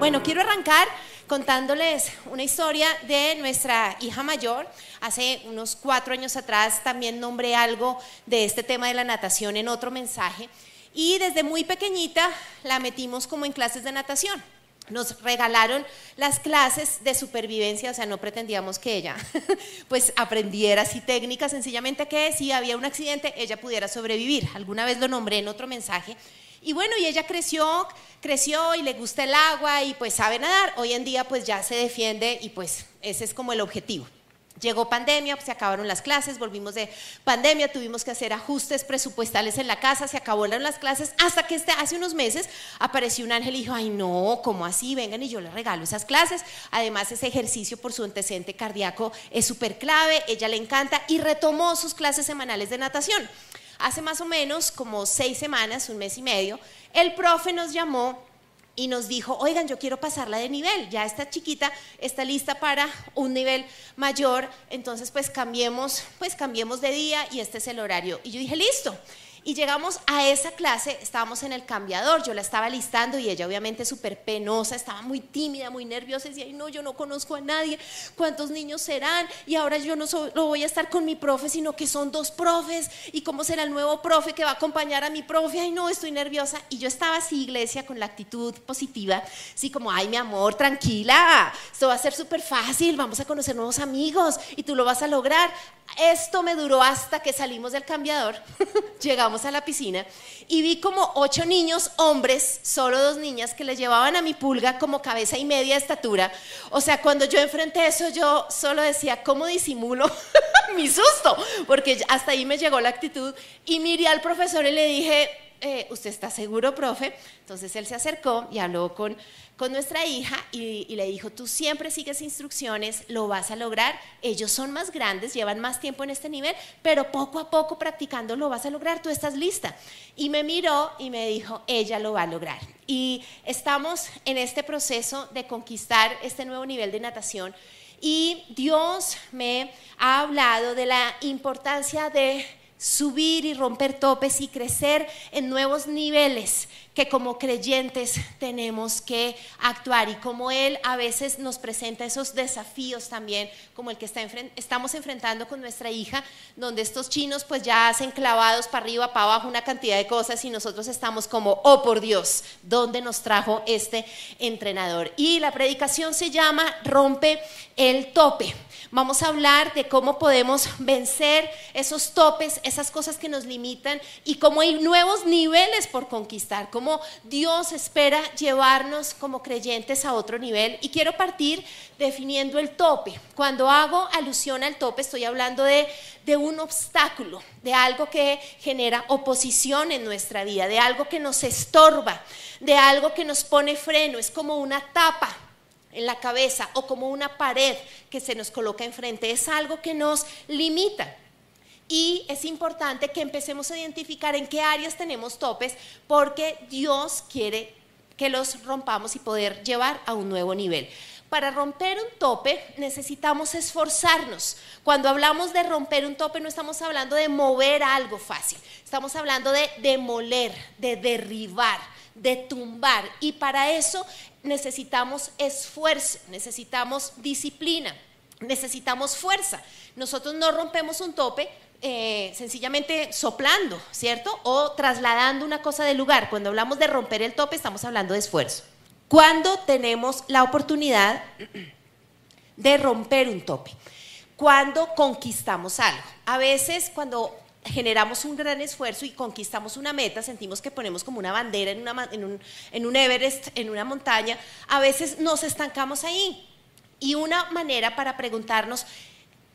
Bueno, quiero arrancar contándoles una historia de nuestra hija mayor. Hace unos cuatro años atrás también nombré algo de este tema de la natación en otro mensaje. Y desde muy pequeñita la metimos como en clases de natación. Nos regalaron las clases de supervivencia, o sea, no pretendíamos que ella pues aprendiera así técnicas, sencillamente que si había un accidente ella pudiera sobrevivir. Alguna vez lo nombré en otro mensaje y bueno, y ella creció, creció y le gusta el agua y pues sabe nadar. Hoy en día pues ya se defiende y pues ese es como el objetivo. Llegó pandemia, pues, se acabaron las clases, volvimos de pandemia, tuvimos que hacer ajustes presupuestales en la casa, se acabaron las clases, hasta que este, hace unos meses apareció un ángel y dijo, ay no, ¿cómo así? Vengan y yo le regalo esas clases. Además, ese ejercicio por su antecedente cardíaco es súper clave, ella le encanta y retomó sus clases semanales de natación. Hace más o menos como seis semanas, un mes y medio, el profe nos llamó y nos dijo, oigan, yo quiero pasarla de nivel, ya esta chiquita está lista para un nivel mayor, entonces pues cambiemos, pues cambiemos de día y este es el horario. Y yo dije, listo. Y llegamos a esa clase, estábamos en el cambiador, yo la estaba listando y ella obviamente súper penosa, estaba muy tímida, muy nerviosa, decía, Ay, no, yo no conozco a nadie, ¿cuántos niños serán? Y ahora yo no lo voy a estar con mi profe, sino que son dos profes, ¿y cómo será el nuevo profe que va a acompañar a mi profe? Ay, no, estoy nerviosa. Y yo estaba así, iglesia, con la actitud positiva, así como, ay, mi amor, tranquila, esto va a ser súper fácil, vamos a conocer nuevos amigos y tú lo vas a lograr. Esto me duró hasta que salimos del cambiador, llegamos a la piscina y vi como ocho niños, hombres, solo dos niñas, que le llevaban a mi pulga como cabeza y media estatura. O sea, cuando yo enfrenté eso, yo solo decía, ¿cómo disimulo mi susto? Porque hasta ahí me llegó la actitud y miré al profesor y le dije, eh, ¿usted está seguro, profe? Entonces él se acercó y habló con, con nuestra hija y, y, le dijo, tú siempre sigues instrucciones, lo vas a lograr. Ellos son más grandes, llevan más tiempo en este nivel, pero poco a poco practicando lo vas a lograr, tú estás lista. Y me miró y me dijo, ella lo va a lograr. Y estamos en este proceso de conquistar este nuevo nivel de natación. Y Dios me ha hablado de la importancia de subir y romper topes y crecer en nuevos niveles que como creyentes tenemos que actuar y como Él a veces nos presenta esos desafíos también, como el que estamos enfrentando con nuestra hija, donde estos chinos pues ya hacen clavados para arriba, para abajo una cantidad de cosas y nosotros estamos como, oh por Dios, ¿dónde nos trajo este entrenador? Y la predicación se llama Rompe el tope. Vamos a hablar de cómo podemos vencer esos topes, esas cosas que nos limitan y cómo hay nuevos niveles por conquistar, cómo Dios espera llevarnos como creyentes a otro nivel. Y quiero partir definiendo el tope. Cuando hago alusión al tope estoy hablando de, de un obstáculo, de algo que genera oposición en nuestra vida, de algo que nos estorba, de algo que nos pone freno, es como una tapa en la cabeza o como una pared que se nos coloca enfrente. Es algo que nos limita. Y es importante que empecemos a identificar en qué áreas tenemos topes porque Dios quiere que los rompamos y poder llevar a un nuevo nivel. Para romper un tope necesitamos esforzarnos. Cuando hablamos de romper un tope no estamos hablando de mover algo fácil, estamos hablando de demoler, de derribar, de tumbar. Y para eso necesitamos esfuerzo, necesitamos disciplina, necesitamos fuerza. Nosotros no rompemos un tope eh, sencillamente soplando, ¿cierto? O trasladando una cosa del lugar. Cuando hablamos de romper el tope estamos hablando de esfuerzo. Cuando tenemos la oportunidad de romper un tope, cuando conquistamos algo. A veces cuando generamos un gran esfuerzo y conquistamos una meta, sentimos que ponemos como una bandera en, una, en, un, en un Everest, en una montaña, a veces nos estancamos ahí. Y una manera para preguntarnos,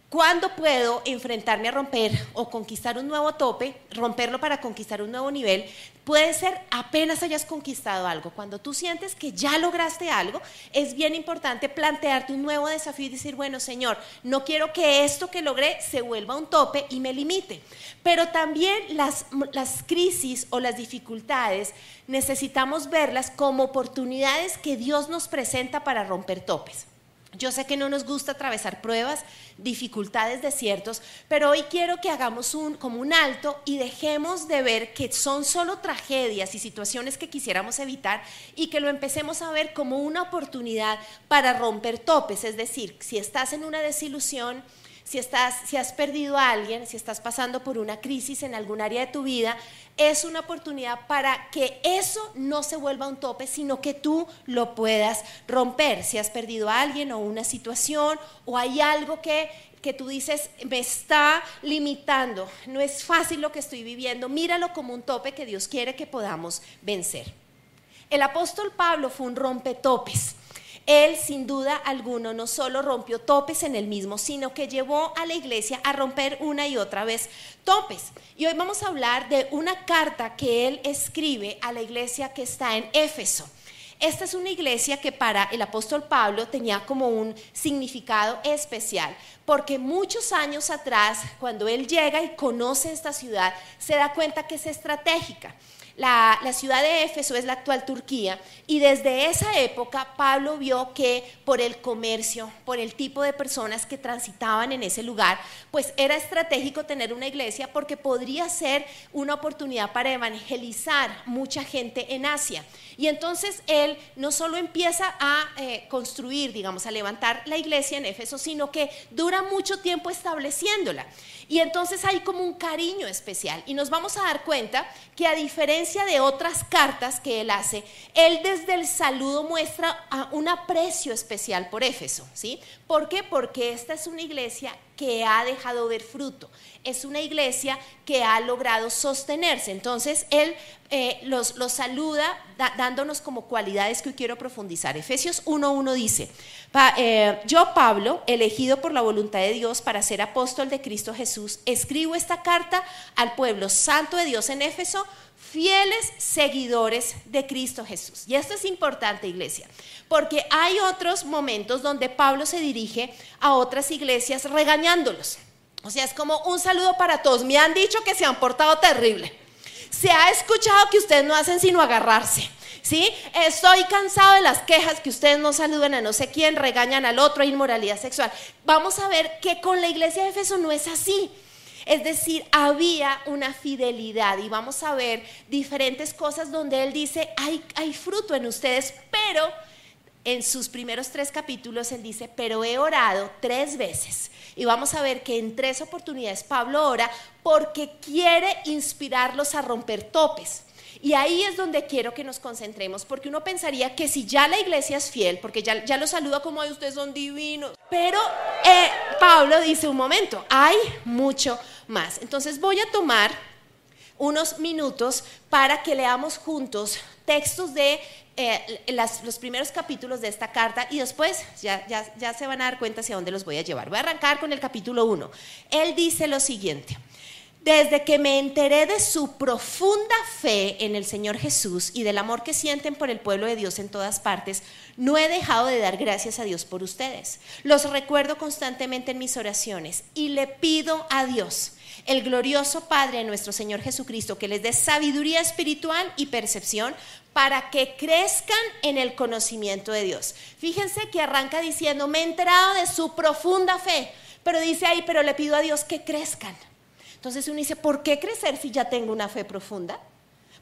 ¿Cuándo puedo enfrentarme a romper o conquistar un nuevo tope, romperlo para conquistar un nuevo nivel? Puede ser apenas hayas conquistado algo. Cuando tú sientes que ya lograste algo, es bien importante plantearte un nuevo desafío y decir, bueno, Señor, no quiero que esto que logré se vuelva un tope y me limite. Pero también las, las crisis o las dificultades necesitamos verlas como oportunidades que Dios nos presenta para romper topes. Yo sé que no nos gusta atravesar pruebas, dificultades, desiertos, pero hoy quiero que hagamos un, como un alto y dejemos de ver que son solo tragedias y situaciones que quisiéramos evitar y que lo empecemos a ver como una oportunidad para romper topes. Es decir, si estás en una desilusión, si, estás, si has perdido a alguien, si estás pasando por una crisis en algún área de tu vida, es una oportunidad para que eso no se vuelva un tope, sino que tú lo puedas romper. Si has perdido a alguien o una situación o hay algo que, que tú dices me está limitando, no es fácil lo que estoy viviendo, míralo como un tope que Dios quiere que podamos vencer. El apóstol Pablo fue un rompetopes. Él, sin duda alguno, no solo rompió topes en el mismo, sino que llevó a la iglesia a romper una y otra vez topes. Y hoy vamos a hablar de una carta que él escribe a la iglesia que está en Éfeso. Esta es una iglesia que para el apóstol Pablo tenía como un significado especial, porque muchos años atrás, cuando él llega y conoce esta ciudad, se da cuenta que es estratégica. La, ciudad de Éfeso es la actual Turquía y desde esa época Pablo vio que por el comercio, por el tipo de personas que transitaban en ese lugar, pues era estratégico tener una iglesia porque podría ser una oportunidad para evangelizar mucha gente en Asia. Y entonces él no solo empieza a eh, construir, digamos, a levantar la iglesia en Éfeso, sino que dura mucho tiempo estableciéndola. Y entonces hay como un cariño especial. Y nos vamos a dar cuenta que a diferencia de otras cartas que él hace, él desde el saludo muestra un aprecio especial por Éfeso. ¿sí? ¿Por qué? Porque esta es una iglesia que ha dejado ver fruto. Es una iglesia que ha logrado sostenerse. Entonces, él eh, los, saluda dándonos como cualidades que hoy quiero profundizar. Efesios 1.1 dice, eh, yo Pablo, elegido por la voluntad de Dios para ser apóstol de Cristo Jesús, escribo esta carta al pueblo santo de Dios en Éfeso, fieles seguidores de Cristo Jesús. Y esto es importante, iglesia, porque hay otros momentos donde Pablo se dirige a otras iglesias regañándolos. O sea, es como un saludo para todos. Me han dicho que se han portado terrible. Se ha escuchado que ustedes no hacen sino agarrarse. ¿Sí? Estoy cansado de las quejas que ustedes no saludan a no sé quién, regañan al otro, inmoralidad sexual. Vamos a ver que con la iglesia de Efeso no es así. Es decir, había una fidelidad y vamos a ver diferentes cosas donde él dice, hay, hay fruto en ustedes, pero en sus primeros tres capítulos él dice, pero he orado tres veces. Y vamos a ver que en tres oportunidades Pablo ora porque quiere inspirarlos a romper topes. Y ahí es donde quiero que nos concentremos, porque uno pensaría que si ya la iglesia es fiel, porque ya, ya los saluda como Ay, ustedes son divinos, pero eh, Pablo dice un momento, hay mucho más. Entonces voy a tomar unos minutos para que leamos juntos textos de eh, los primeros capítulos de esta carta y después ya, ya, ya se van a dar cuenta hacia dónde los voy a llevar. Voy a arrancar con el capítulo 1. Él dice lo siguiente desde que me enteré de su profunda fe en el Señor Jesús y del amor que sienten por el pueblo de Dios en todas partes, no he dejado de dar gracias a Dios por ustedes. Los recuerdo constantemente en mis oraciones y le pido a Dios, el glorioso Padre nuestro Señor Jesucristo, que les dé sabiduría espiritual y percepción para que crezcan en el conocimiento de Dios. Fíjense que arranca diciendo, me he enterado de su profunda fe, pero dice ahí, pero le pido a Dios que crezcan. Entonces uno dice, ¿por qué crecer si ya tengo una fe profunda?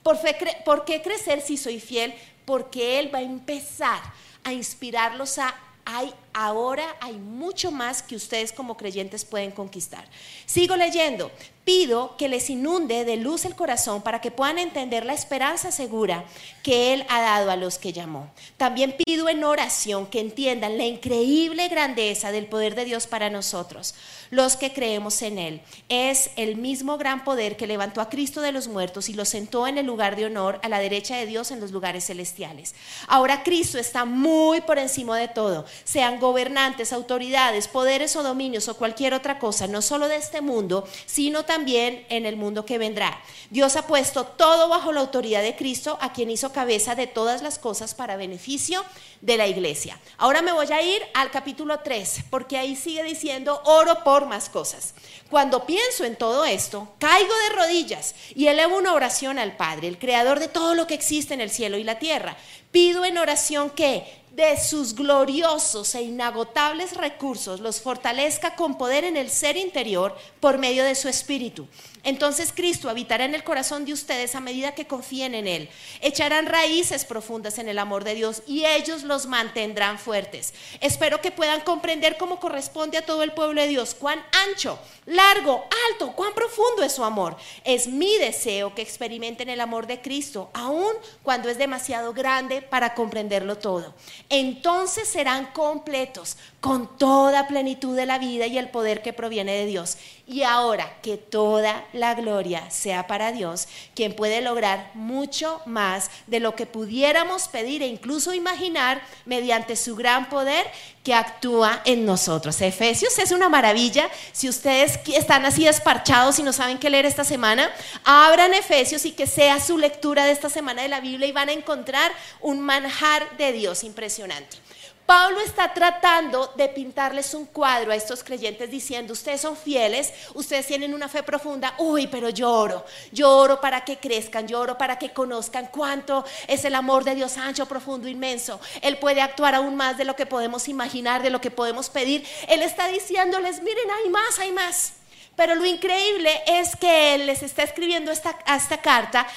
¿Por, ¿Por qué crecer si soy fiel? Porque Él va a empezar a inspirarlos a, hay ahora hay mucho más que ustedes como creyentes pueden conquistar. Sigo leyendo pido que les inunde de luz el corazón para que puedan entender la esperanza segura que Él ha dado a los que llamó. También pido en oración que entiendan la increíble grandeza del poder de Dios para nosotros, los que creemos en Él. Es el mismo gran poder que levantó a Cristo de los muertos y lo sentó en el lugar de honor a la derecha de Dios en los lugares celestiales. Ahora Cristo está muy por encima de todo, sean gobernantes, autoridades, poderes o dominios o cualquier otra cosa, no solo de este mundo, sino también en el mundo que vendrá. Dios ha puesto todo bajo la autoridad de Cristo, a quien hizo cabeza de todas las cosas para beneficio de la iglesia. Ahora me voy a ir al capítulo 3, porque ahí sigue diciendo, oro por más cosas. Cuando pienso en todo esto, caigo de rodillas y elevo una oración al Padre, el creador de todo lo que existe en el cielo y la tierra. Pido en oración que de sus gloriosos e inagotables recursos los fortalezca con poder en el ser interior por medio de su espíritu. Entonces Cristo habitará en el corazón de ustedes a medida que confíen en Él. Echarán raíces profundas en el amor de Dios y ellos los mantendrán fuertes. Espero que puedan comprender cómo corresponde a todo el pueblo de Dios, cuán ancho, largo, alto, cuán profundo es su amor. Es mi deseo que experimenten el amor de Cristo, aun cuando es demasiado grande para comprenderlo todo. Entonces serán completos con toda plenitud de la vida y el poder que proviene de Dios. Y ahora que toda la gloria sea para Dios, quien puede lograr mucho más de lo que pudiéramos pedir e incluso imaginar mediante su gran poder que actúa en nosotros. Efesios es una maravilla. Si ustedes están así desparchados y no saben qué leer esta semana, abran Efesios y que sea su lectura de esta semana de la Biblia y van a encontrar un manjar de Dios impresionante. Pablo está tratando de pintarles un cuadro a estos creyentes diciendo, ustedes son fieles, ustedes tienen una fe profunda, uy, pero lloro, lloro para que crezcan, lloro para que conozcan cuánto es el amor de Dios ancho, profundo, inmenso. Él puede actuar aún más de lo que podemos imaginar, de lo que podemos pedir. Él está diciéndoles, miren, hay más, hay más. Pero lo increíble es que Él les está escribiendo esta, esta carta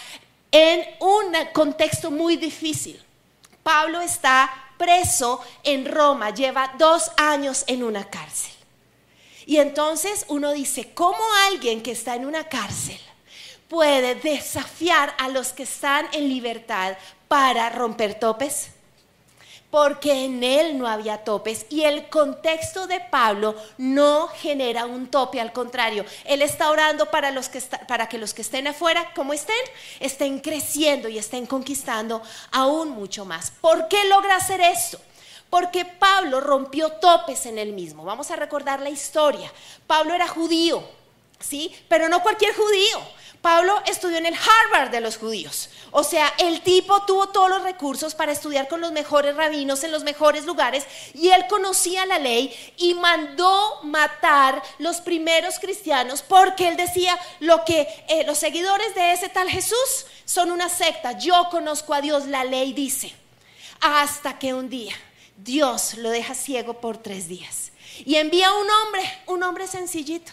en un contexto muy difícil. Pablo está preso en Roma, lleva dos años en una cárcel. Y entonces uno dice, ¿cómo alguien que está en una cárcel puede desafiar a los que están en libertad para romper topes? Porque en él no había topes y el contexto de Pablo no genera un tope, al contrario, él está orando para, los que para que los que estén afuera, como estén, estén creciendo y estén conquistando aún mucho más. ¿Por qué logra hacer esto? Porque Pablo rompió topes en él mismo. Vamos a recordar la historia. Pablo era judío, ¿sí? Pero no cualquier judío. Pablo estudió en el Harvard de los judíos. O sea, el tipo tuvo todos los recursos para estudiar con los mejores rabinos en los mejores lugares y él conocía la ley y mandó matar los primeros cristianos porque él decía lo que eh, los seguidores de ese tal Jesús son una secta. Yo conozco a Dios, la ley dice. Hasta que un día Dios lo deja ciego por tres días y envía un hombre, un hombre sencillito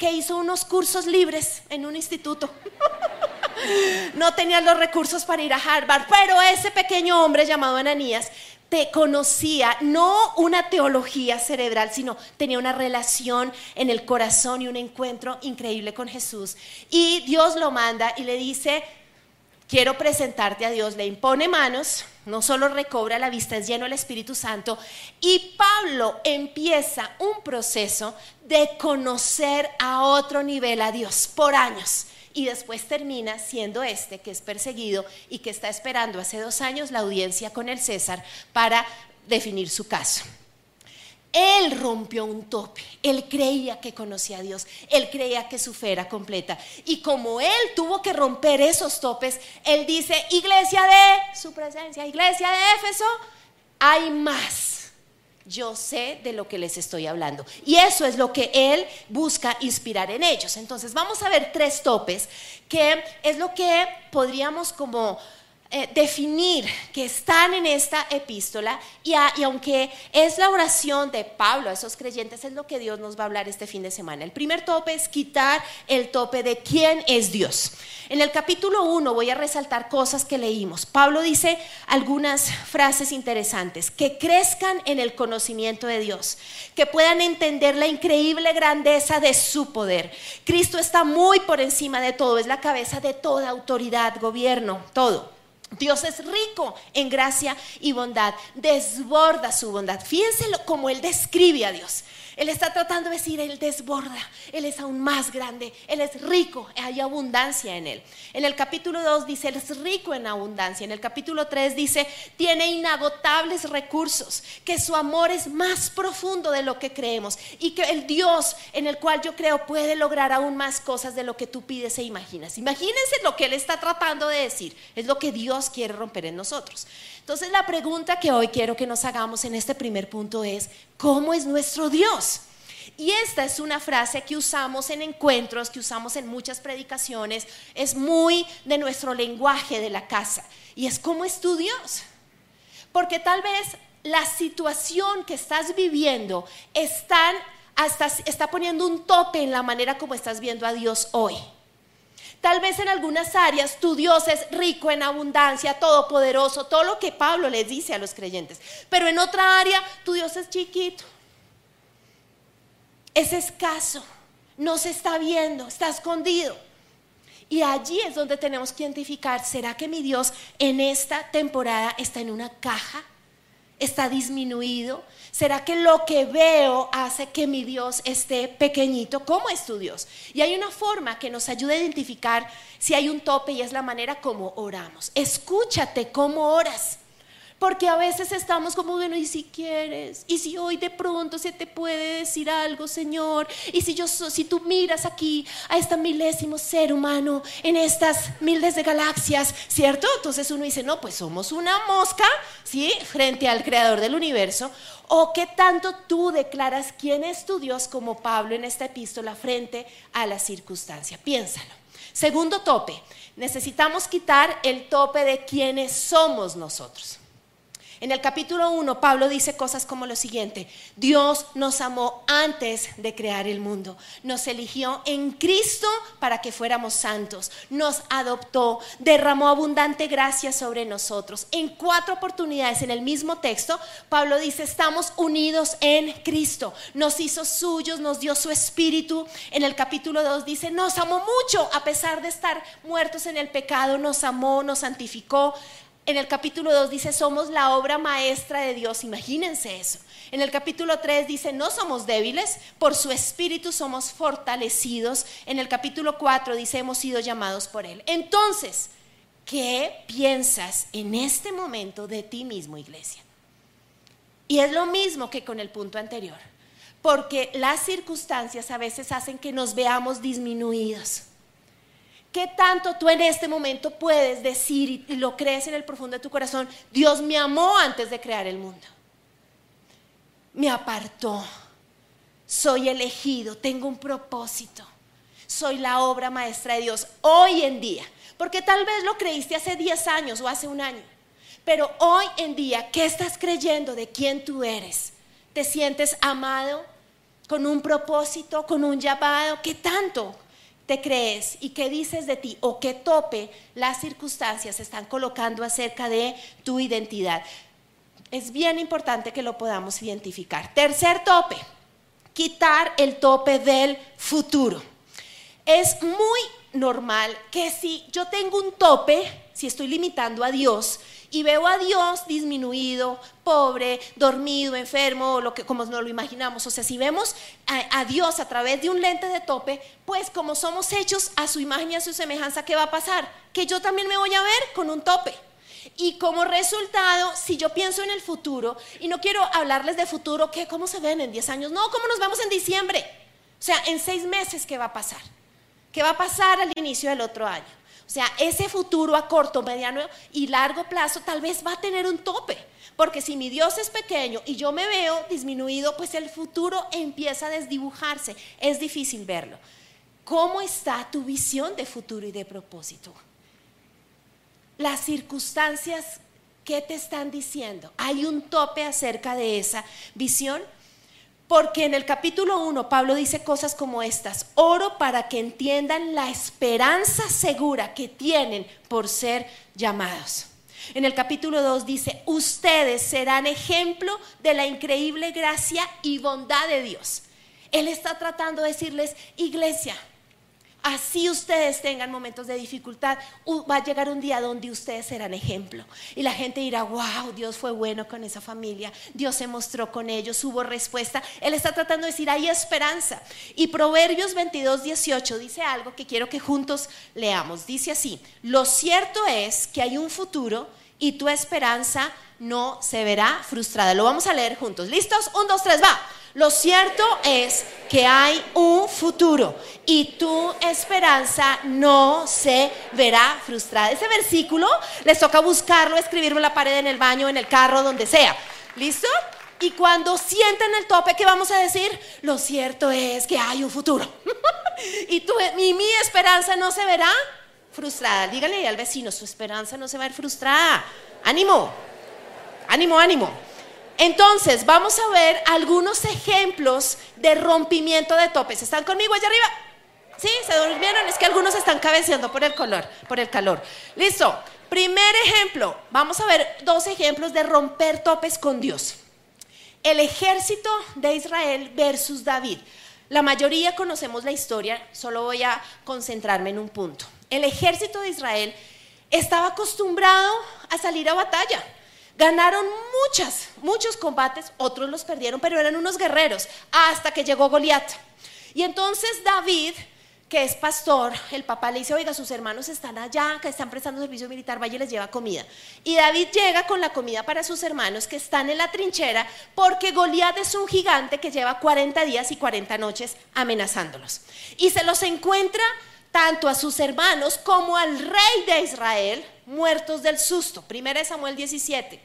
que hizo unos cursos libres en un instituto. no tenía los recursos para ir a Harvard, pero ese pequeño hombre llamado Ananías te conocía no una teología cerebral, sino tenía una relación en el corazón y un encuentro increíble con Jesús. Y Dios lo manda y le dice, quiero presentarte a Dios, le impone manos, no solo recobra la vista, es lleno del Espíritu Santo, y Pablo empieza un proceso de conocer a otro nivel a Dios por años. Y después termina siendo este que es perseguido y que está esperando hace dos años la audiencia con el César para definir su caso. Él rompió un tope, él creía que conocía a Dios, él creía que su fe era completa. Y como él tuvo que romper esos topes, él dice, iglesia de su presencia, iglesia de Éfeso, hay más. Yo sé de lo que les estoy hablando. Y eso es lo que él busca inspirar en ellos. Entonces vamos a ver tres topes, que es lo que podríamos como eh, definir que están en esta epístola y, aunque es la oración de Pablo a esos creyentes, es lo que Dios nos va a hablar este fin de semana. El primer tope es quitar el tope de quién es Dios. En el capítulo 1 voy a resaltar cosas que leímos. Pablo dice algunas frases interesantes, que crezcan en el conocimiento de Dios, que puedan entender la increíble grandeza de su poder. Cristo está muy por encima de todo, es la cabeza de toda autoridad, gobierno, todo. Dios es rico en gracia y bondad, desborda su bondad. Fíjense como Él describe a Dios. Él está tratando de decir, Él desborda, Él es aún más grande, Él es rico, hay abundancia en Él. En el capítulo 2 dice, Él es rico en abundancia. En el capítulo 3 dice, tiene inagotables recursos, que su amor es más profundo de lo que creemos y que el Dios en el cual yo creo puede lograr aún más cosas de lo que tú pides e imaginas. Imagínense lo que Él está tratando de decir, es lo que Dios quiere romper en nosotros. Entonces la pregunta que hoy quiero que nos hagamos en este primer punto es, ¿cómo es nuestro Dios? Y esta es una frase que usamos en encuentros, que usamos en muchas predicaciones, es muy de nuestro lenguaje de la casa. Y es, ¿cómo es tu Dios? Porque tal vez la situación que estás viviendo está poniendo un tope en la manera como estás viendo a Dios hoy. Tal vez en algunas áreas tu Dios es rico en abundancia, todopoderoso, todo lo que Pablo les dice a los creyentes. Pero en otra área tu Dios es chiquito, es escaso, no se está viendo, está escondido. Y allí es donde tenemos que identificar, ¿será que mi Dios en esta temporada está en una caja? ¿Está disminuido? ¿Será que lo que veo hace que mi Dios esté pequeñito? ¿Cómo es tu Dios? Y hay una forma que nos ayuda a identificar si hay un tope y es la manera como oramos. Escúchate cómo oras. Porque a veces estamos como, bueno, ¿y si quieres? ¿Y si hoy de pronto se te puede decir algo, Señor? ¿Y si, yo, si tú miras aquí a este milésimo ser humano en estas miles de galaxias, ¿cierto? Entonces uno dice, no, pues somos una mosca, ¿sí? Frente al creador del universo. ¿O qué tanto tú declaras quién es tu Dios como Pablo en esta epístola frente a la circunstancia? Piénsalo. Segundo tope, necesitamos quitar el tope de quiénes somos nosotros. En el capítulo 1, Pablo dice cosas como lo siguiente, Dios nos amó antes de crear el mundo, nos eligió en Cristo para que fuéramos santos, nos adoptó, derramó abundante gracia sobre nosotros. En cuatro oportunidades en el mismo texto, Pablo dice, estamos unidos en Cristo, nos hizo suyos, nos dio su espíritu. En el capítulo 2 dice, nos amó mucho. A pesar de estar muertos en el pecado, nos amó, nos santificó en el capítulo 2 dice, somos la obra maestra de Dios, imagínense eso. En el capítulo 3 dice, no somos débiles, por su espíritu somos fortalecidos. En el capítulo 4 dice, hemos sido llamados por Él. Entonces, ¿qué piensas en este momento de ti mismo, iglesia? Y es lo mismo que con el punto anterior, porque las circunstancias a veces hacen que nos veamos disminuidos ¿Qué tanto tú en este momento puedes decir y lo crees en el profundo de tu corazón? Dios me amó antes de crear el mundo. Me apartó. Soy elegido, tengo un propósito. Soy la obra maestra de Dios hoy en día. Porque tal vez lo creíste hace 10 años o hace un año. Pero hoy en día, ¿qué estás creyendo de quién tú eres? ¿Te sientes amado? ¿Con un propósito? ¿Con un llamado? ¿Qué tanto? Te crees y qué dices de ti o qué tope las circunstancias están colocando acerca de tu identidad. Es bien importante que lo podamos identificar. Tercer tope, quitar el tope del futuro. Es muy normal que si yo tengo un tope, si estoy limitando a Dios, y veo a Dios disminuido, pobre, dormido, enfermo, lo que, como nos lo imaginamos. O sea, si vemos a, Dios a través de un lente de tope, pues como somos hechos a su imagen y a su semejanza, ¿qué va a pasar? Que yo también me voy a ver con un tope. Y como resultado, si yo pienso en el futuro, y no quiero hablarles de futuro, ¿qué? ¿Cómo se ven en 10 años? No, ¿cómo nos vemos en diciembre? O sea, en seis meses, ¿qué va a pasar? ¿Qué va a pasar al inicio del otro año? O sea, ese futuro a corto, mediano y largo plazo tal vez va a tener un tope. Porque si mi Dios es pequeño y yo me veo disminuido, pues el futuro empieza a desdibujarse. Es difícil verlo. ¿Cómo está tu visión de futuro y de propósito? Las circunstancias, ¿qué te están diciendo? ¿Hay un tope acerca de esa visión? Porque en el capítulo 1 Pablo dice cosas como estas, oro para que entiendan la esperanza segura que tienen por ser llamados. En el capítulo 2 dice, ustedes serán ejemplo de la increíble gracia y bondad de Dios. Él está tratando de decirles, iglesia, Así ustedes tengan momentos de dificultad, va a llegar un día donde ustedes serán ejemplo. Y la gente dirá, wow, Dios fue bueno con esa familia, Dios se mostró con ellos, hubo respuesta. Él está tratando de decir, hay esperanza. Y Proverbios 22, 18 dice algo que quiero que juntos leamos. Dice así, lo cierto es que hay un futuro y tu esperanza no se verá frustrada. Lo vamos a leer juntos. ¿Listos? Un, dos, tres, va. Lo cierto es que hay un futuro y tu esperanza no se verá frustrada. Ese versículo les toca buscarlo, escribirlo en la pared, en el baño, en el carro, donde sea. ¿Listo? Y cuando sienten el tope, ¿qué vamos a decir? Lo cierto es que hay un futuro. y, tu, y mi esperanza no se verá frustrada. Dígale al vecino, su esperanza no se va a ver frustrada. Ánimo, ánimo, ánimo. Entonces, vamos a ver algunos ejemplos de rompimiento de topes. ¿Están conmigo allá arriba? ¿Sí? ¿Se durmieron? Es que algunos están cabeceando por el color, por el calor. Listo. Primer ejemplo, vamos a ver dos ejemplos de romper topes con Dios. El ejército de Israel versus David. La mayoría conocemos la historia, solo voy a concentrarme en un punto. El ejército de Israel estaba acostumbrado a salir a batalla. Ganaron muchas, muchos combates, otros los perdieron, pero eran unos guerreros, hasta que llegó Goliat. Y entonces David que es pastor, el papá le dice, oiga, sus hermanos están allá, que están prestando servicio militar, vaya y les lleva comida. Y David llega con la comida para sus hermanos que están en la trinchera, porque Goliat es un gigante que lleva 40 días y 40 noches amenazándolos. Y se los encuentra tanto a sus hermanos como al rey de Israel, muertos del susto. Primera de Samuel 17.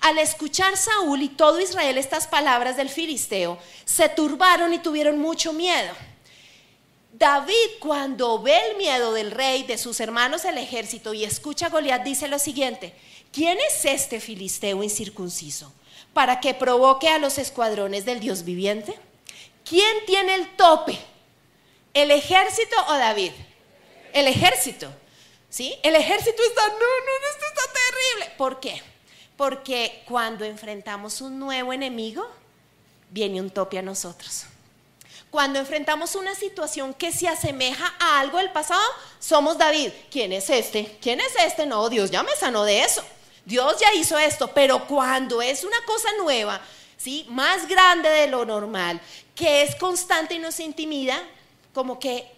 Al escuchar Saúl y todo Israel estas palabras del filisteo, se turbaron y tuvieron mucho miedo. David cuando ve el miedo del rey, de sus hermanos, el ejército y escucha a Goliat, dice lo siguiente, ¿quién es este filisteo incircunciso para que provoque a los escuadrones del Dios viviente? ¿Quién tiene el tope? ¿El ejército o David? El ejército. ¿Sí? El ejército está, no, no, esto está terrible. ¿Por qué? Porque cuando enfrentamos un nuevo enemigo, viene un tope a nosotros. Cuando enfrentamos una situación que se asemeja a algo del pasado, somos David. ¿Quién es este? ¿Quién es este? No, Dios ya me sanó de eso. Dios ya hizo esto, pero cuando es una cosa nueva, ¿sí? Más grande de lo normal, que es constante y nos intimida, como que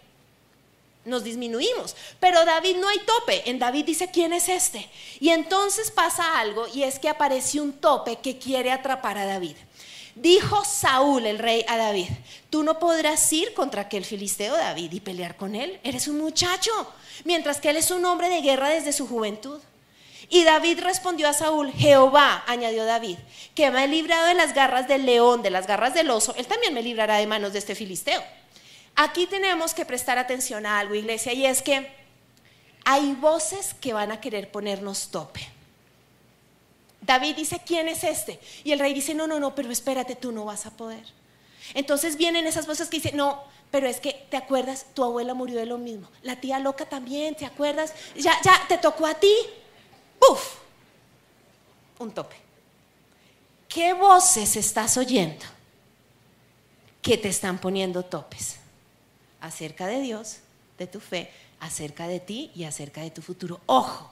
nos disminuimos. Pero David no hay tope. En David dice, ¿quién es este? Y entonces pasa algo y es que aparece un tope que quiere atrapar a David. Dijo Saúl, el rey, a David, tú no podrás ir contra aquel filisteo David y pelear con él. Eres un muchacho, mientras que él es un hombre de guerra desde su juventud. Y David respondió a Saúl, Jehová, añadió David, que me ha librado de las garras del león, de las garras del oso, él también me librará de manos de este filisteo. Aquí tenemos que prestar atención a algo, iglesia, y es que hay voces que van a querer ponernos tope. David dice, ¿quién es este? Y el rey dice, no, no, no, pero espérate, tú no vas a poder. Entonces vienen esas voces que dicen, no, pero es que, ¿te acuerdas? Tu abuela murió de lo mismo. La tía loca también, ¿te acuerdas? Ya, ya, te tocó a ti. ¡Puf! Un tope. ¿Qué voces estás oyendo que te están poniendo topes? Acerca de Dios, de tu fe, acerca de ti y acerca de tu futuro. Ojo,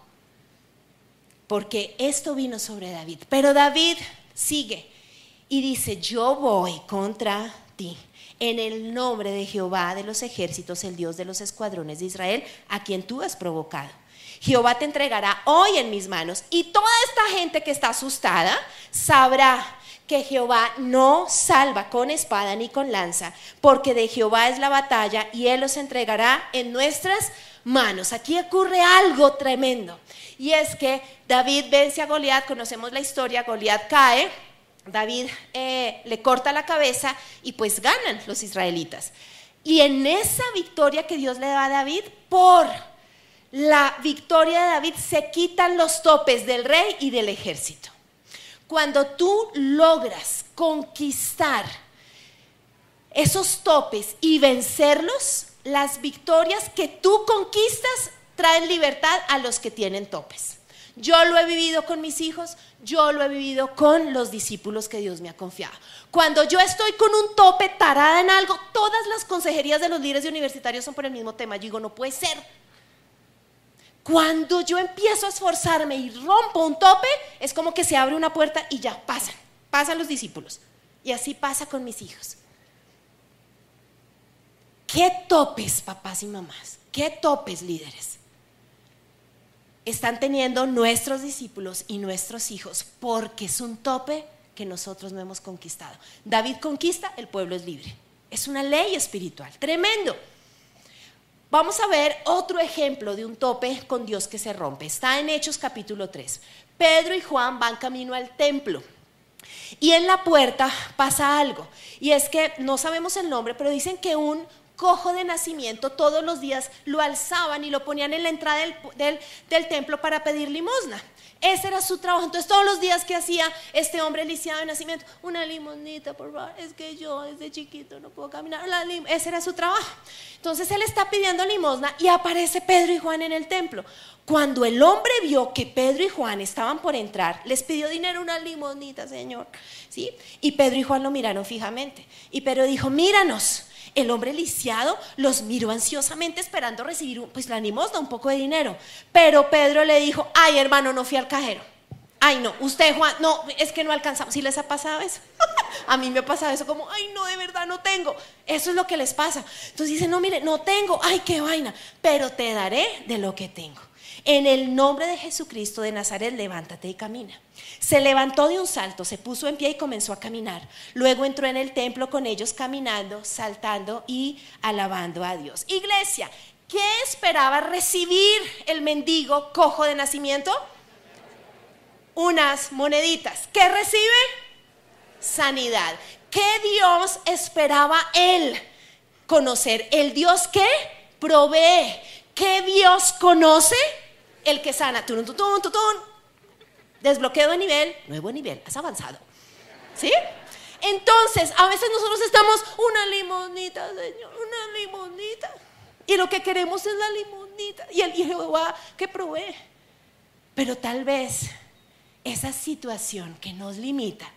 porque esto vino sobre David. Pero David sigue y dice, yo voy contra ti en el nombre de Jehová de los ejércitos, el Dios de los escuadrones de Israel, a quien tú has provocado. Jehová te entregará hoy en mis manos y toda esta gente que está asustada sabrá que Jehová no salva con espada ni con lanza, porque de Jehová es la batalla y Él los entregará en nuestras manos. Aquí ocurre algo tremendo. Y es que David vence a Goliat, conocemos la historia, Goliat cae, David eh, le corta la cabeza y pues ganan los israelitas. Y en esa victoria que Dios le da a David, por la victoria de David se quitan los topes del rey y del ejército. Cuando tú logras conquistar esos topes y vencerlos, las victorias que tú conquistas traen libertad a los que tienen topes. Yo lo he vivido con mis hijos, yo lo he vivido con los discípulos que Dios me ha confiado. Cuando yo estoy con un tope tarada en algo, todas las consejerías de los líderes de universitarios son por el mismo tema. Yo digo, no puede ser. Cuando yo empiezo a esforzarme y rompo un tope, es como que se abre una puerta y ya pasan, pasan los discípulos. Y así pasa con mis hijos. ¿Qué topes, papás y mamás? ¿Qué topes, líderes? están teniendo nuestros discípulos y nuestros hijos, porque es un tope que nosotros no hemos conquistado. David conquista, el pueblo es libre. Es una ley espiritual, tremendo. Vamos a ver otro ejemplo de un tope con Dios que se rompe. Está en Hechos capítulo 3. Pedro y Juan van camino al templo. Y en la puerta pasa algo. Y es que no sabemos el nombre, pero dicen que un cojo de nacimiento, todos los días lo alzaban y lo ponían en la entrada del, del, templo para pedir limosna. Ese era su trabajo. Entonces todos los días que hacía este hombre lisiado de nacimiento, una limonita, por favor, es que yo desde chiquito no puedo caminar. ese era su trabajo. Entonces él está pidiendo limosna y aparece Pedro y Juan en el templo. Cuando el hombre vio que Pedro y Juan estaban por entrar, les pidió dinero, una limonita, Señor. ¿Sí? Y Pedro y Juan lo miraron fijamente. Y Pedro dijo, míranos. El hombre lisiado los miró ansiosamente esperando recibir pues la limosna, un poco de dinero. Pero Pedro le dijo, ay hermano, no fui al cajero. Ay no, usted Juan, no, es que no alcanzamos. ¿Sí les ha pasado eso? a mí me ha pasado eso como, ay no, de verdad no tengo. Eso es lo que les pasa. Entonces dice, no, mire, no tengo, ay qué vaina, pero te daré de lo que tengo. En el nombre de Jesucristo de Nazaret, levántate y camina. Se levantó de un salto, se puso en pie y comenzó a caminar. Luego entró en el templo con ellos caminando, saltando y alabando a Dios. Iglesia, ¿qué esperaba recibir el mendigo cojo de nacimiento? Unas moneditas. ¿Qué recibe? Sanidad. ¿Qué Dios esperaba él conocer? El Dios que provee. ¿Qué Dios conoce? El que sana. Tutun, tutun, tutun. Desbloqueo de nivel, nuevo nivel, has avanzado. ¿Sí? Entonces, a veces nosotros estamos, una limonita, Señor, una limonita. Y lo que queremos es la limonita. Y el Jehová que provee. Pero tal vez esa situación que nos limita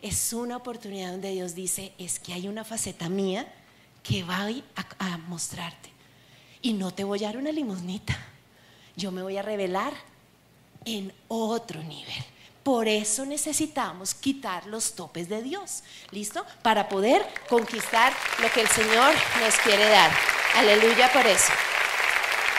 es una oportunidad donde Dios dice, es que hay una faceta mía que va a, a mostrarte. Y no te voy a dar una limonita. Yo me voy a revelar en otro nivel. Por eso necesitamos quitar los topes de Dios, ¿listo? Para poder conquistar lo que el Señor nos quiere dar. Aleluya por eso.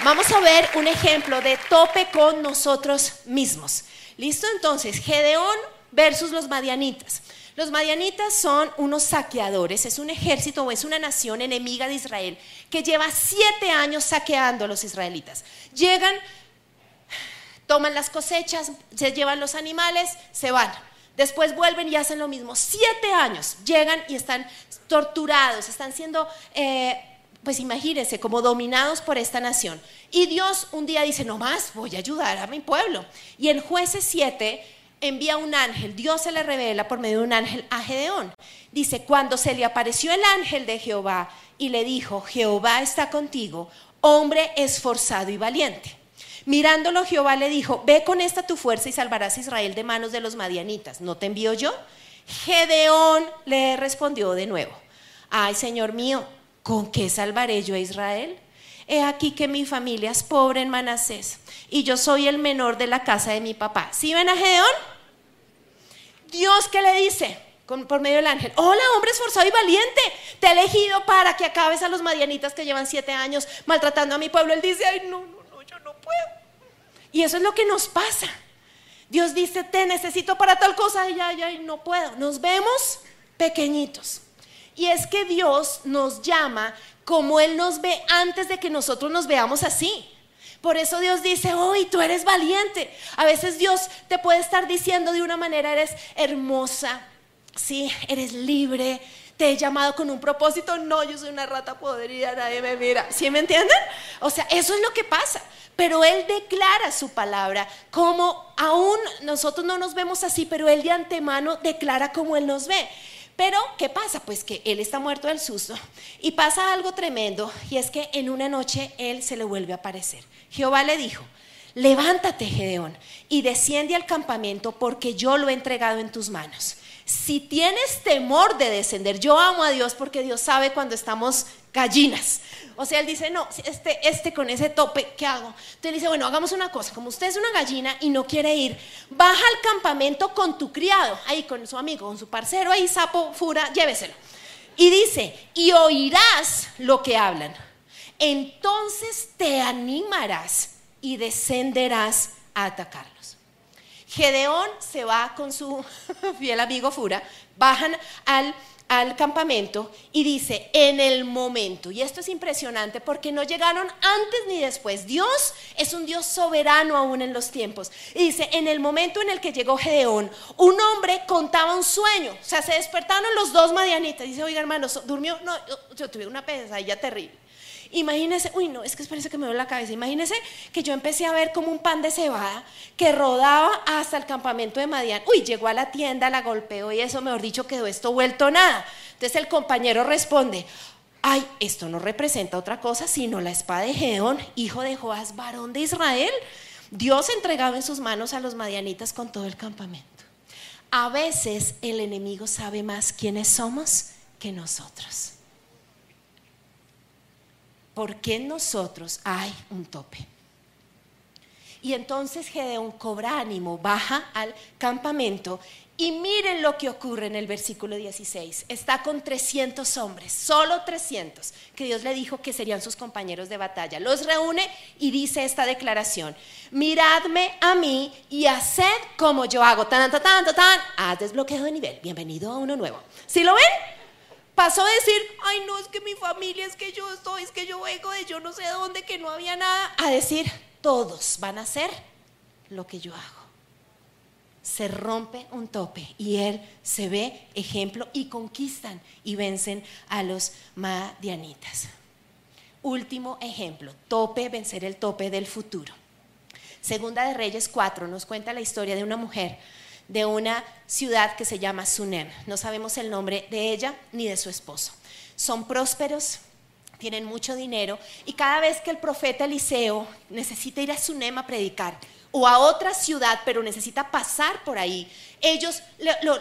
Vamos a ver un ejemplo de tope con nosotros mismos. ¿Listo? Entonces, Gedeón versus los madianitas. Los madianitas son unos saqueadores, es un ejército o es una nación enemiga de Israel que lleva siete años saqueando a los israelitas. Llegan toman las cosechas, se llevan los animales, se van. Después vuelven y hacen lo mismo. Siete años llegan y están torturados, están siendo, eh, pues imagínense, como dominados por esta nación. Y Dios un día dice, no más, voy a ayudar a mi pueblo. Y en jueces 7 envía un ángel, Dios se le revela por medio de un ángel a Gedeón. Dice, cuando se le apareció el ángel de Jehová y le dijo, Jehová está contigo, hombre esforzado y valiente. Mirándolo Jehová le dijo, ve con esta tu fuerza y salvarás a Israel de manos de los madianitas. ¿No te envío yo? Gedeón le respondió de nuevo, ay Señor mío, ¿con qué salvaré yo a Israel? He aquí que mi familia es pobre en Manasés y yo soy el menor de la casa de mi papá. ¿Sí ven a Gedeón? Dios qué le dice por medio del ángel, hola hombre esforzado y valiente, te he elegido para que acabes a los madianitas que llevan siete años maltratando a mi pueblo. Él dice, ay no, no, no, yo no puedo. Y eso es lo que nos pasa. Dios dice, te necesito para tal cosa, y ya, ya, no puedo. Nos vemos pequeñitos. Y es que Dios nos llama como Él nos ve antes de que nosotros nos veamos así. Por eso Dios dice, hoy tú eres valiente. A veces Dios te puede estar diciendo de una manera, eres hermosa, sí, eres libre, te he llamado con un propósito. No, yo soy una rata podrida, nadie me mira. ¿Sí me entienden? O sea, eso es lo que pasa. Pero Él declara su palabra como aún nosotros no nos vemos así, pero Él de antemano declara como Él nos ve. Pero, ¿qué pasa? Pues que Él está muerto del susto. Y pasa algo tremendo, y es que en una noche Él se le vuelve a aparecer. Jehová le dijo, levántate, Gedeón, y desciende al campamento porque yo lo he entregado en tus manos. Si tienes temor de descender, yo amo a Dios porque Dios sabe cuando estamos gallinas. O sea, él dice, no, este, este con ese tope, ¿qué hago? Entonces dice, bueno, hagamos una cosa, como usted es una gallina y no quiere ir, baja al campamento con tu criado, ahí con su amigo, con su parcero, ahí sapo, fura, lléveselo. Y dice, y oirás lo que hablan. Entonces te animarás y descenderás a atacarlo. Gedeón se va con su fiel amigo Fura, bajan al, al campamento y dice, en el momento, y esto es impresionante porque no llegaron antes ni después, Dios es un Dios soberano aún en los tiempos. Y dice, en el momento en el que llegó Gedeón, un hombre contaba un sueño, o sea, se despertaron los dos madianitas, dice, oiga hermano, ¿durmió? No, yo, tuve una pesadilla terrible. Imagínese, uy, no, es que parece que me duele la cabeza. Imagínese que yo empecé a ver como un pan de cebada que rodaba hasta el campamento de Madián. Uy, llegó a la tienda, la golpeó y eso, mejor dicho, quedó esto vuelto nada. Entonces el compañero responde, ay, esto no representa otra cosa sino la espada de Gedeón, hijo de Joás, varón de Israel. Dios entregaba en sus manos a los madianitas con todo el campamento. A veces el enemigo sabe más quiénes somos que nosotros. Porque en nosotros hay un tope. Y entonces Gedeón cobra ánimo, baja al campamento y miren lo que ocurre en el versículo 16. Está con 300 hombres, solo 300, que Dios le dijo que serían sus compañeros de batalla. Los reúne y dice esta declaración. Miradme a mí y haced como yo hago. Tan, tan, tan, tan, tan. Has desbloqueado de nivel. Bienvenido a uno nuevo. ¿Sí lo ven? Pasó a decir, ay no, es que mi familia, es que yo estoy, es que yo vengo de yo no sé dónde, que no había nada, a decir, todos van a hacer lo que yo hago se rompe un tope y él se ve ejemplo y conquistan y vencen a los madianitas. Último ejemplo, tope, vencer el tope del futuro. Segunda de Reyes 4 nos cuenta la historia de una mujer de una ciudad que se llama Sunem. No sabemos el nombre de ella ni de su esposo. Son prósperos, tienen mucho dinero y cada vez que el profeta Eliseo necesita ir a Sunem a predicar, o a otra ciudad, pero necesita pasar por ahí, ellos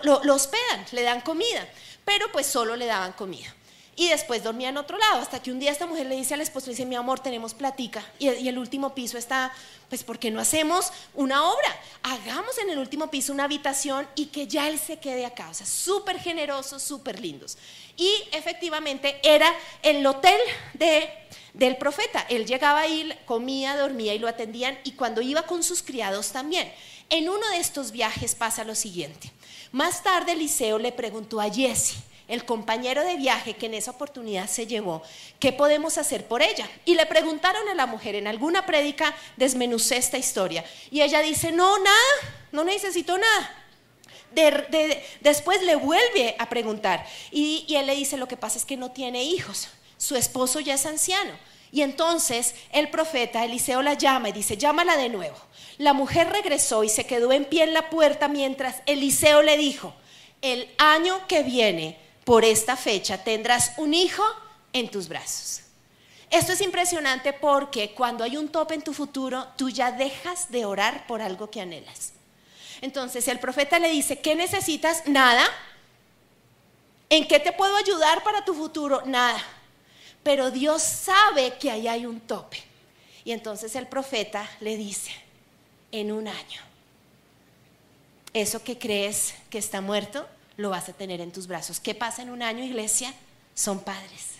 lo, hospedan, le dan comida, pero pues solo le daban comida. Y después dormía en otro lado, hasta que un día esta mujer le dice al esposo, le dice, mi amor, tenemos platica, y, el último piso está, pues ¿por qué no hacemos una obra? Hagamos en el último piso una habitación y que ya él se quede acá, o sea, súper generosos, súper lindos. Y efectivamente era el hotel de del profeta. Él llegaba ahí, comía, dormía y lo atendían y cuando iba con sus criados también. En uno de estos viajes pasa lo siguiente. Más tarde Eliseo le preguntó a Jesse, el compañero de viaje que en esa oportunidad se llevó, ¿qué podemos hacer por ella? Y le preguntaron a la mujer, en alguna prédica desmenucé esta historia. Y ella dice, no, nada, no necesito nada. después le vuelve a preguntar y, y él le dice, lo que pasa es que no tiene hijos su esposo ya es anciano. Y entonces el profeta Eliseo la llama y dice, llámala de nuevo. La mujer regresó y se quedó en pie en la puerta mientras Eliseo le dijo, el año que viene, por esta fecha, tendrás un hijo en tus brazos. Esto es impresionante porque cuando hay un tope en tu futuro, tú ya dejas de orar por algo que anhelas. Entonces el profeta le dice, ¿qué necesitas? Nada. ¿En qué te puedo ayudar para tu futuro? Nada pero Dios sabe que ahí hay un tope. Y entonces el profeta le dice, en un año, eso que crees que está muerto, lo vas a tener en tus brazos. ¿Qué pasa en un año, iglesia? Son padres.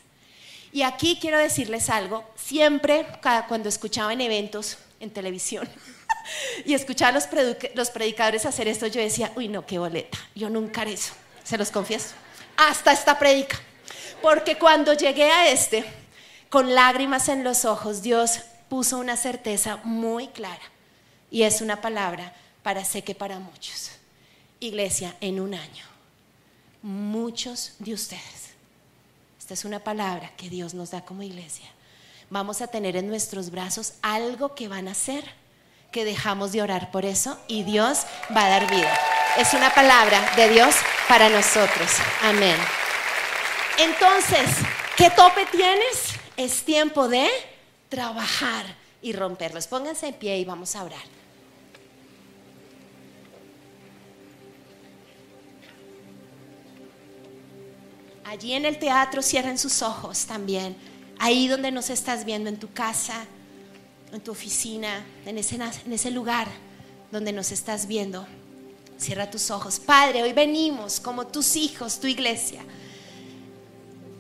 Y aquí quiero decirles algo, siempre cuando escuchaba en eventos en televisión y escuchaba a los, predicadores hacer esto, yo decía, uy, no, qué boleta, yo nunca haré eso, se los confieso, hasta esta predica. Porque cuando llegué a este, con lágrimas en los ojos, Dios puso una certeza muy clara. Y es una palabra para sé que para muchos. Iglesia, en un año, muchos de ustedes, esta es una palabra que Dios nos da como iglesia, vamos a tener en nuestros brazos algo que van a hacer, que dejamos de orar por eso y Dios va a dar vida. Es una palabra de Dios para nosotros. Amén. Entonces, ¿qué tope tienes? Es tiempo de trabajar y romperlos. Pónganse en pie y vamos a orar. Allí en el teatro cierren sus ojos también. Ahí donde nos estás viendo, en tu casa, en tu oficina, en ese, en ese lugar donde nos estás viendo. Cierra tus ojos. Padre, hoy venimos como tus hijos, tu iglesia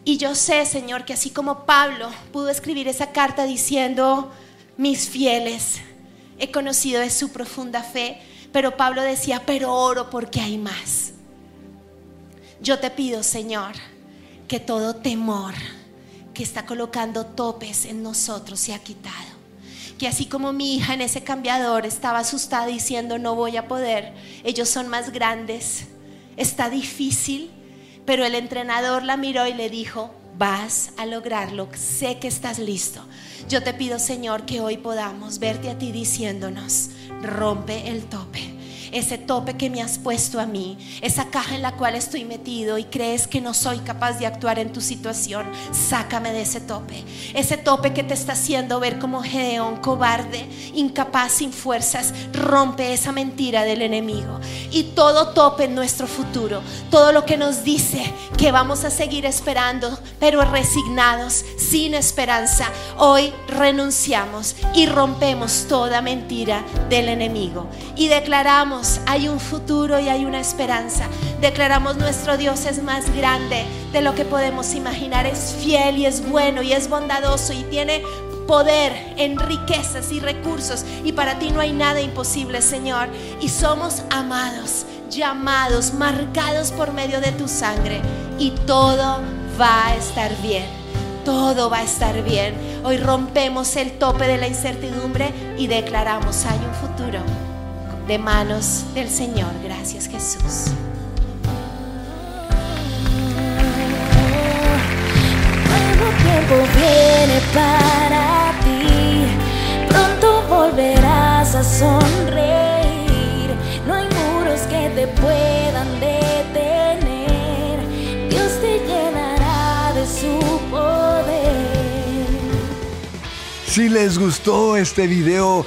y yo sé, Señor, que así como Pablo pudo escribir esa carta diciendo, mis fieles, he conocido de su profunda fe, pero Pablo decía, pero oro porque hay más. Yo te pido, Señor, que todo temor que está colocando topes en nosotros se ha quitado. Que así como mi hija en ese cambiador estaba asustada diciendo, no voy a poder, ellos son más grandes, está difícil, pero el entrenador la miró y le dijo, vas a lograrlo. Sé que estás listo. Yo te pido, Señor, que hoy podamos verte a ti diciéndonos, rompe el tope ese tope que me has puesto a mí, esa caja en la cual estoy metido y crees que no soy capaz de actuar en tu situación, sácame de ese tope. Ese tope que te está haciendo ver como Gedeón, cobarde, incapaz, sin fuerzas, rompe esa mentira del enemigo. Y todo tope en nuestro futuro, todo lo que nos dice que vamos a seguir esperando, pero resignados, sin esperanza, hoy renunciamos y rompemos toda mentira del enemigo y hay un futuro y hay una esperanza. Declaramos nuestro Dios es más grande de lo que podemos imaginar. Es fiel y es bueno y es bondadoso y tiene poder en riquezas y recursos. Y para ti no hay nada imposible, Señor. Y somos amados, llamados, marcados por medio de tu sangre. Y todo va a estar bien. Todo va a estar bien. Hoy rompemos el tope de la incertidumbre y declaramos hay un futuro de manos del Señor. Gracias Jesús. Nuevo tiempo viene para ti, pronto volverás a sonreír. No hay muros que te puedan detener, Dios te llenará de su poder. Si les gustó este video,